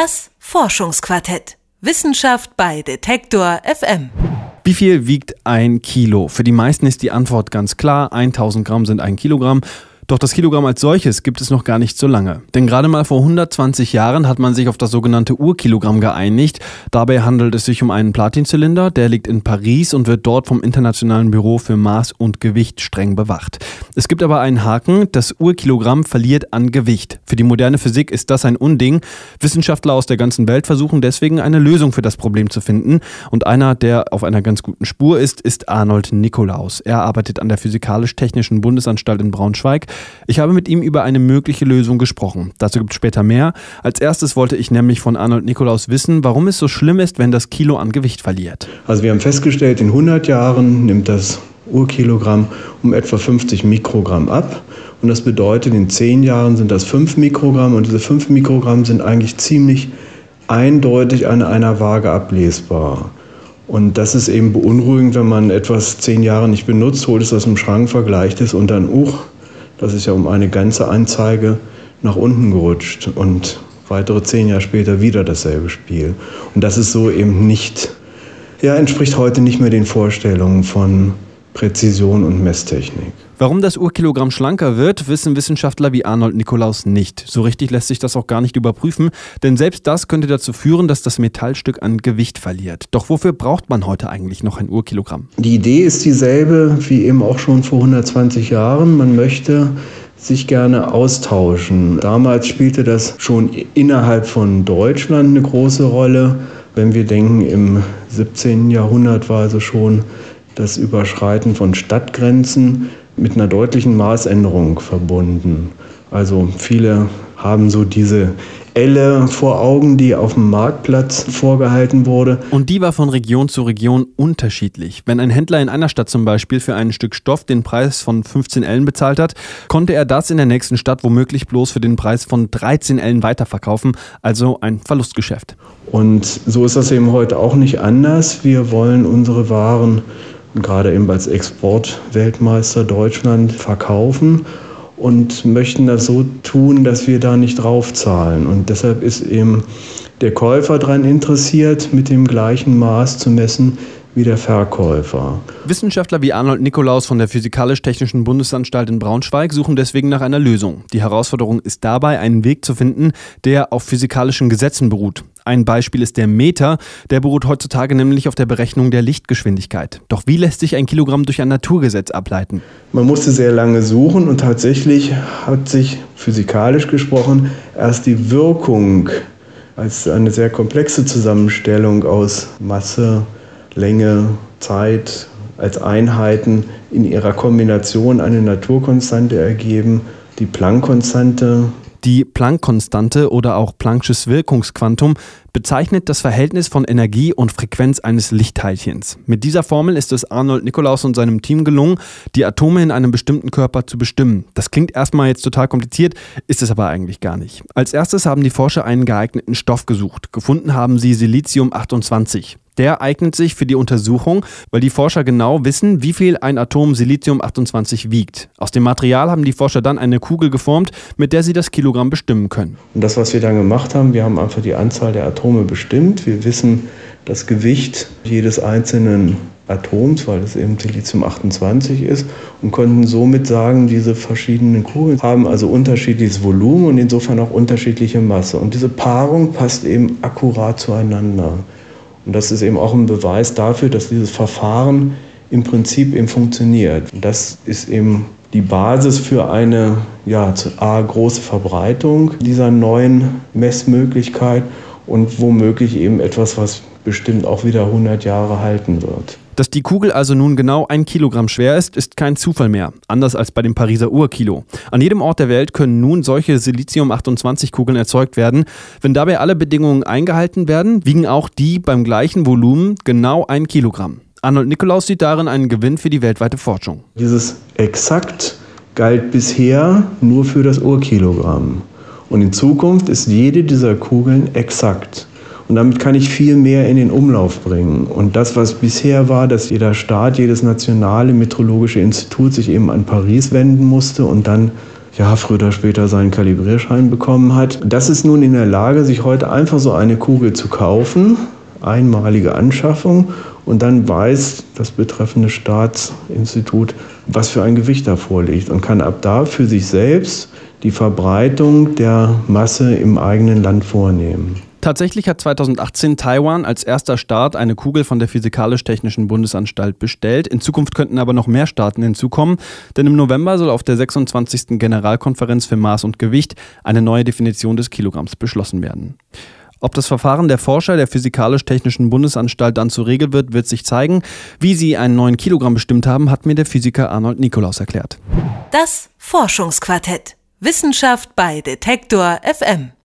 Das Forschungsquartett. Wissenschaft bei Detektor FM. Wie viel wiegt ein Kilo? Für die meisten ist die Antwort ganz klar. 1000 Gramm sind ein Kilogramm. Doch das Kilogramm als solches gibt es noch gar nicht so lange. Denn gerade mal vor 120 Jahren hat man sich auf das sogenannte Urkilogramm geeinigt. Dabei handelt es sich um einen Platinzylinder, der liegt in Paris und wird dort vom Internationalen Büro für Maß und Gewicht streng bewacht. Es gibt aber einen Haken, das Urkilogramm verliert an Gewicht. Für die moderne Physik ist das ein Unding. Wissenschaftler aus der ganzen Welt versuchen deswegen eine Lösung für das Problem zu finden. Und einer, der auf einer ganz guten Spur ist, ist Arnold Nikolaus. Er arbeitet an der Physikalisch-Technischen Bundesanstalt in Braunschweig. Ich habe mit ihm über eine mögliche Lösung gesprochen. Dazu gibt es später mehr. Als erstes wollte ich nämlich von Arnold Nikolaus wissen, warum es so schlimm ist, wenn das Kilo an Gewicht verliert. Also wir haben festgestellt, in 100 Jahren nimmt das Urkilogramm um etwa 50 Mikrogramm ab. Und das bedeutet, in 10 Jahren sind das 5 Mikrogramm. Und diese 5 Mikrogramm sind eigentlich ziemlich eindeutig an einer Waage ablesbar. Und das ist eben beunruhigend, wenn man etwas zehn Jahre nicht benutzt, holt es aus dem Schrank, vergleicht es und dann, uch, das ist ja um eine ganze Anzeige nach unten gerutscht und weitere zehn Jahre später wieder dasselbe Spiel. Und das ist so eben nicht, ja, entspricht heute nicht mehr den Vorstellungen von Präzision und Messtechnik. Warum das Urkilogramm schlanker wird, wissen Wissenschaftler wie Arnold Nikolaus nicht. So richtig lässt sich das auch gar nicht überprüfen, denn selbst das könnte dazu führen, dass das Metallstück an Gewicht verliert. Doch wofür braucht man heute eigentlich noch ein Urkilogramm? Die Idee ist dieselbe wie eben auch schon vor 120 Jahren. Man möchte sich gerne austauschen. Damals spielte das schon innerhalb von Deutschland eine große Rolle. Wenn wir denken, im 17. Jahrhundert war also schon das Überschreiten von Stadtgrenzen mit einer deutlichen Maßänderung verbunden. Also viele haben so diese Elle vor Augen, die auf dem Marktplatz vorgehalten wurde. Und die war von Region zu Region unterschiedlich. Wenn ein Händler in einer Stadt zum Beispiel für ein Stück Stoff den Preis von 15 Ellen bezahlt hat, konnte er das in der nächsten Stadt womöglich bloß für den Preis von 13 Ellen weiterverkaufen, also ein Verlustgeschäft. Und so ist das eben heute auch nicht anders. Wir wollen unsere Waren gerade eben als Exportweltmeister Deutschland verkaufen und möchten das so tun, dass wir da nicht draufzahlen. Und deshalb ist eben der Käufer daran interessiert, mit dem gleichen Maß zu messen wie der Verkäufer. Wissenschaftler wie Arnold Nikolaus von der Physikalisch-Technischen Bundesanstalt in Braunschweig suchen deswegen nach einer Lösung. Die Herausforderung ist dabei, einen Weg zu finden, der auf physikalischen Gesetzen beruht. Ein Beispiel ist der Meter, der beruht heutzutage nämlich auf der Berechnung der Lichtgeschwindigkeit. Doch wie lässt sich ein Kilogramm durch ein Naturgesetz ableiten? Man musste sehr lange suchen und tatsächlich hat sich physikalisch gesprochen erst die Wirkung als eine sehr komplexe Zusammenstellung aus Masse, Länge, Zeit als Einheiten in ihrer Kombination eine Naturkonstante ergeben, die Planck-Konstante, die Planck-Konstante oder auch Planck'sches Wirkungsquantum bezeichnet das Verhältnis von Energie und Frequenz eines Lichtteilchens. Mit dieser Formel ist es Arnold Nikolaus und seinem Team gelungen, die Atome in einem bestimmten Körper zu bestimmen. Das klingt erstmal jetzt total kompliziert, ist es aber eigentlich gar nicht. Als erstes haben die Forscher einen geeigneten Stoff gesucht. Gefunden haben sie Silizium 28 der eignet sich für die Untersuchung, weil die Forscher genau wissen, wie viel ein Atom Silizium-28 wiegt. Aus dem Material haben die Forscher dann eine Kugel geformt, mit der sie das Kilogramm bestimmen können. Und das, was wir dann gemacht haben, wir haben einfach die Anzahl der Atome bestimmt. Wir wissen das Gewicht jedes einzelnen Atoms, weil es eben Silizium-28 ist, und konnten somit sagen, diese verschiedenen Kugeln haben also unterschiedliches Volumen und insofern auch unterschiedliche Masse. Und diese Paarung passt eben akkurat zueinander. Und das ist eben auch ein Beweis dafür, dass dieses Verfahren im Prinzip eben funktioniert. Und das ist eben die Basis für eine ja, A, große Verbreitung dieser neuen Messmöglichkeit und womöglich eben etwas, was bestimmt auch wieder 100 Jahre halten wird. Dass die Kugel also nun genau ein Kilogramm schwer ist, ist kein Zufall mehr, anders als bei dem Pariser Urkilo. An jedem Ort der Welt können nun solche Silizium-28-Kugeln erzeugt werden. Wenn dabei alle Bedingungen eingehalten werden, wiegen auch die beim gleichen Volumen genau ein Kilogramm. Arnold Nikolaus sieht darin einen Gewinn für die weltweite Forschung. Dieses exakt galt bisher nur für das Urkilogramm. Und in Zukunft ist jede dieser Kugeln exakt. Und damit kann ich viel mehr in den Umlauf bringen. Und das, was bisher war, dass jeder Staat, jedes nationale meteorologische Institut sich eben an Paris wenden musste und dann ja, früher oder später seinen Kalibrierschein bekommen hat. Das ist nun in der Lage, sich heute einfach so eine Kugel zu kaufen, einmalige Anschaffung und dann weiß das betreffende Staatsinstitut, was für ein Gewicht da vorliegt und kann ab da für sich selbst die Verbreitung der Masse im eigenen Land vornehmen. Tatsächlich hat 2018 Taiwan als erster Staat eine Kugel von der Physikalisch-Technischen Bundesanstalt bestellt. In Zukunft könnten aber noch mehr Staaten hinzukommen, denn im November soll auf der 26. Generalkonferenz für Maß und Gewicht eine neue Definition des Kilogramms beschlossen werden. Ob das Verfahren der Forscher der Physikalisch-Technischen Bundesanstalt dann zur Regel wird, wird sich zeigen. Wie sie einen neuen Kilogramm bestimmt haben, hat mir der Physiker Arnold Nikolaus erklärt. Das Forschungsquartett. Wissenschaft bei Detektor FM.